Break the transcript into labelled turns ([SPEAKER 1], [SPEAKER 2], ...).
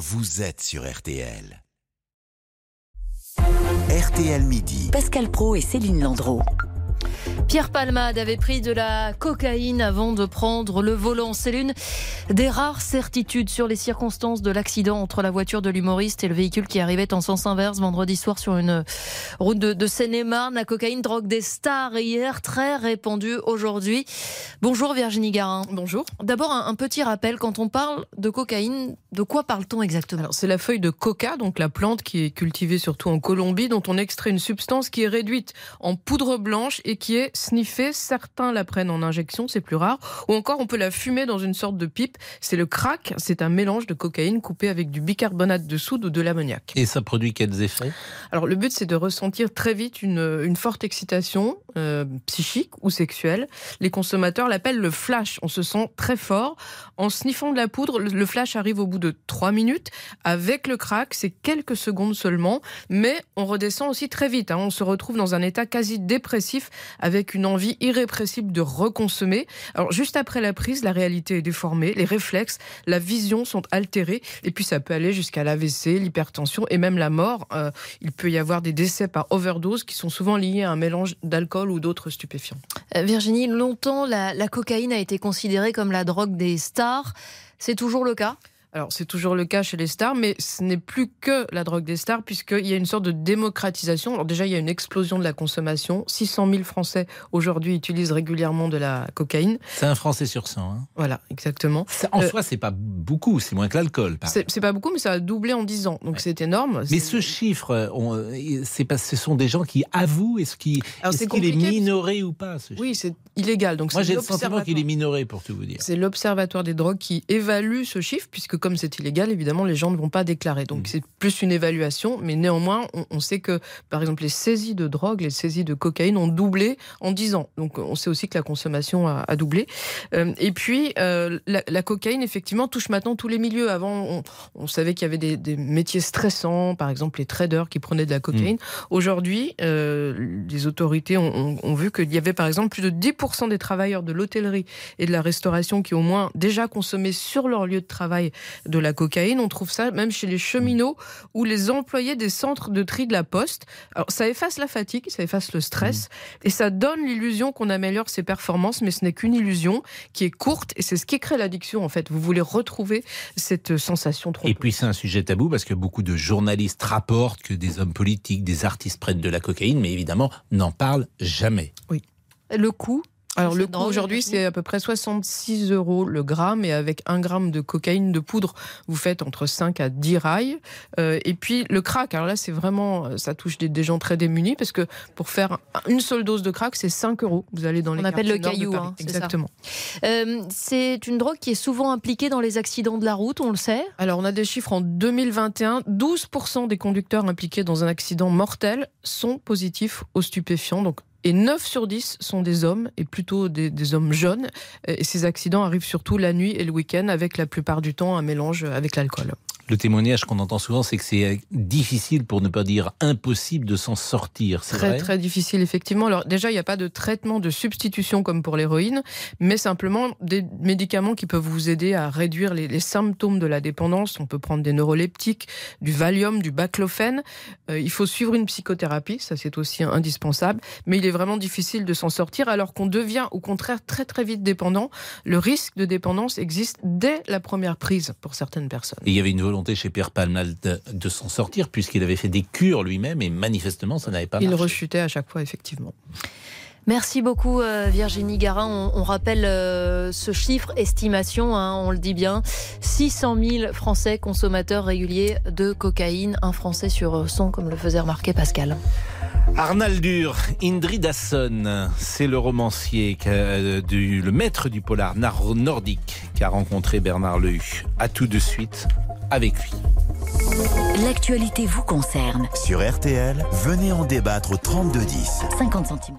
[SPEAKER 1] vous êtes sur RTL. RTL Midi.
[SPEAKER 2] Pascal Pro et Céline Landreau.
[SPEAKER 3] Pierre Palmade avait pris de la cocaïne avant de prendre le volant. C'est l'une des rares certitudes sur les circonstances de l'accident entre la voiture de l'humoriste et le véhicule qui arrivait en sens inverse vendredi soir sur une route de, de Seine-et-Marne. La cocaïne, drogue des stars hier, très répandue aujourd'hui. Bonjour Virginie Garin.
[SPEAKER 4] Bonjour.
[SPEAKER 3] D'abord, un, un petit rappel. Quand on parle de cocaïne, de quoi parle-t-on exactement?
[SPEAKER 4] C'est la feuille de coca, donc la plante qui est cultivée surtout en Colombie, dont on extrait une substance qui est réduite en poudre blanche et qui est sniffée. Certains la prennent en injection, c'est plus rare. Ou encore, on peut la fumer dans une sorte de pipe. C'est le crack. C'est un mélange de cocaïne coupé avec du bicarbonate de soude ou de l'ammoniac.
[SPEAKER 5] Et ça produit quels effets?
[SPEAKER 4] Alors, le but, c'est de ressentir très vite une, une forte excitation euh, psychique ou sexuelle. Les consommateurs l'appellent le flash. On se sent très fort. En sniffant de la poudre, le- le flash arrive au bout de 3 minutes. Avec le crack, c'est quelques secondes seulement. Mais on redescend aussi très vite. hein. On se retrouve dans un état quasi dépressif avec une envie irrépressible de reconsommer. Alors, juste après la prise, la réalité est déformée. Les réflexes, la vision sont altérés. Et puis, ça peut aller jusqu'à l'AVC, l'hypertension et même la mort. Euh, il peut y avoir des décès par overdose qui sont souvent liés à un mélange d'alcool ou d'autres stupéfiants.
[SPEAKER 3] Euh, Virginie, longtemps, la, la cocaïne a été considérée comme la drogue des stars. C'est toujours le cas?
[SPEAKER 4] Alors, c'est toujours le cas chez les stars, mais ce n'est plus que la drogue des stars, puisqu'il y a une sorte de démocratisation. Alors, déjà, il y a une explosion de la consommation. 600 000 Français aujourd'hui utilisent régulièrement de la cocaïne.
[SPEAKER 5] C'est un Français sur 100. hein.
[SPEAKER 4] Voilà, exactement.
[SPEAKER 5] Ça, en
[SPEAKER 4] Euh,
[SPEAKER 5] soi, c'est pas beaucoup, c'est moins que l'alcool.
[SPEAKER 4] C'est pas beaucoup, mais ça a doublé en 10 ans. Donc,
[SPEAKER 5] Ouais.
[SPEAKER 4] c'est énorme.
[SPEAKER 5] Mais ce chiffre, on- euh, pas, ce sont des gens qui avouent. Est-ce qu'il est, est minoré ou pas ce chiffre?
[SPEAKER 4] Oui, c'est illégal. Donc,
[SPEAKER 5] Moi, j'ai le sentiment qu'il est minoré, pour tout vous dire.
[SPEAKER 4] C'est l'Observatoire des drogues qui évalue ce chiffre, puisque comme c'est illégal, évidemment, les gens ne vont pas déclarer. Donc
[SPEAKER 5] Mm.
[SPEAKER 4] c'est plus une évaluation, mais néanmoins, on, on sait que, par exemple, les saisies de drogue, les saisies de cocaïne ont doublé en 10 ans. Donc on sait aussi que la consommation a, a doublé. Euh, et puis, euh, la, la cocaïne, effectivement, touche maintenant tous les milieux. Avant, on, on savait qu'il y avait des, des métiers stressants, par exemple les traders qui prenaient de la cocaïne. Aujourd'hui, euh, les autorités ont, vu qu'il y avait, par exemple, plus de 10% des travailleurs de l'hôtellerie et de la restauration qui au moins déjà consommé sur leur lieu de travail de la cocaïne. On trouve ça même chez les cheminots ou les employés des centres de tri de la poste. Alors ça efface la fatigue, ça efface le stress et ça donne l'illusion qu'on améliore ses performances, mais ce n'est qu'une illusion qui est courte et c'est ce qui crée l'addiction en fait. Vous voulez retrouver cette sensation trop
[SPEAKER 5] Et puis c'est un sujet tabou parce que beaucoup de journalistes rapportent que des hommes politiques, des artistes prennent de la cocaïne, mais évidemment n'en parlent jamais.
[SPEAKER 3] Le coût
[SPEAKER 4] Alors le coût aujourd'hui c'est à peu près 66 euros le gramme et avec un gramme de cocaïne de poudre vous faites entre 5 à 10 rails. Euh, et puis le crack, alors là c'est vraiment, euh, ça touche des, des gens très démunis parce que pour faire une seule dose de crack c'est 5 euros. Vous allez dans les
[SPEAKER 3] On appelle le caillou, hein.
[SPEAKER 4] Exactement.
[SPEAKER 3] Euh, C'est une drogue qui est souvent impliquée dans les accidents de la route, on le sait.
[SPEAKER 4] Alors on a des chiffres en 2021, 12% des conducteurs impliqués dans un accident mortel sont positifs aux stupéfiants. Donc et 9 sur 10 sont des hommes, et plutôt des, hommes jeunes. Et ces accidents arrivent surtout la nuit et le week-end, avec la plupart du temps un mélange avec l'alcool.
[SPEAKER 5] Le témoignage qu'on entend souvent, c'est que c'est euh, difficile, pour ne pas dire impossible, de s'en sortir. C'est
[SPEAKER 4] Très
[SPEAKER 5] vrai?
[SPEAKER 4] très difficile effectivement. Alors déjà il n'y a pas de traitement de substitution comme pour l'héroïne, mais simplement des médicaments qui peuvent vous aider à réduire les, les symptômes de la dépendance. On peut prendre des neuroleptiques, du Valium, du baclofène. Euh, il faut suivre une psychothérapie, ça c'est aussi indispensable. Mais il est vraiment difficile de s'en sortir alors qu'on devient au contraire très très vite dépendant. Le risque de dépendance existe dès la première prise pour certaines personnes.
[SPEAKER 5] Et il y avait une volonté chez Pierre Palmal de, de s'en sortir, puisqu'il avait fait des cures lui-même, et manifestement, ça n'avait pas
[SPEAKER 4] Il
[SPEAKER 5] marché.
[SPEAKER 4] rechutait à chaque fois effectivement.
[SPEAKER 3] Merci beaucoup euh, Virginie Garin. On, on rappelle euh, ce chiffre, estimation, hein, on le dit bien, 600 000 Français consommateurs réguliers de cocaïne, un Français sur 100 comme le faisait remarquer Pascal.
[SPEAKER 5] Arnaldur Indridason, c'est le romancier, a- du, le maître du polar nordique qui a rencontré Bernard Lehu. À tout de suite avec lui.
[SPEAKER 2] L'actualité vous concerne.
[SPEAKER 1] Sur RTL, venez en débattre au 3210.
[SPEAKER 2] 50 centimes.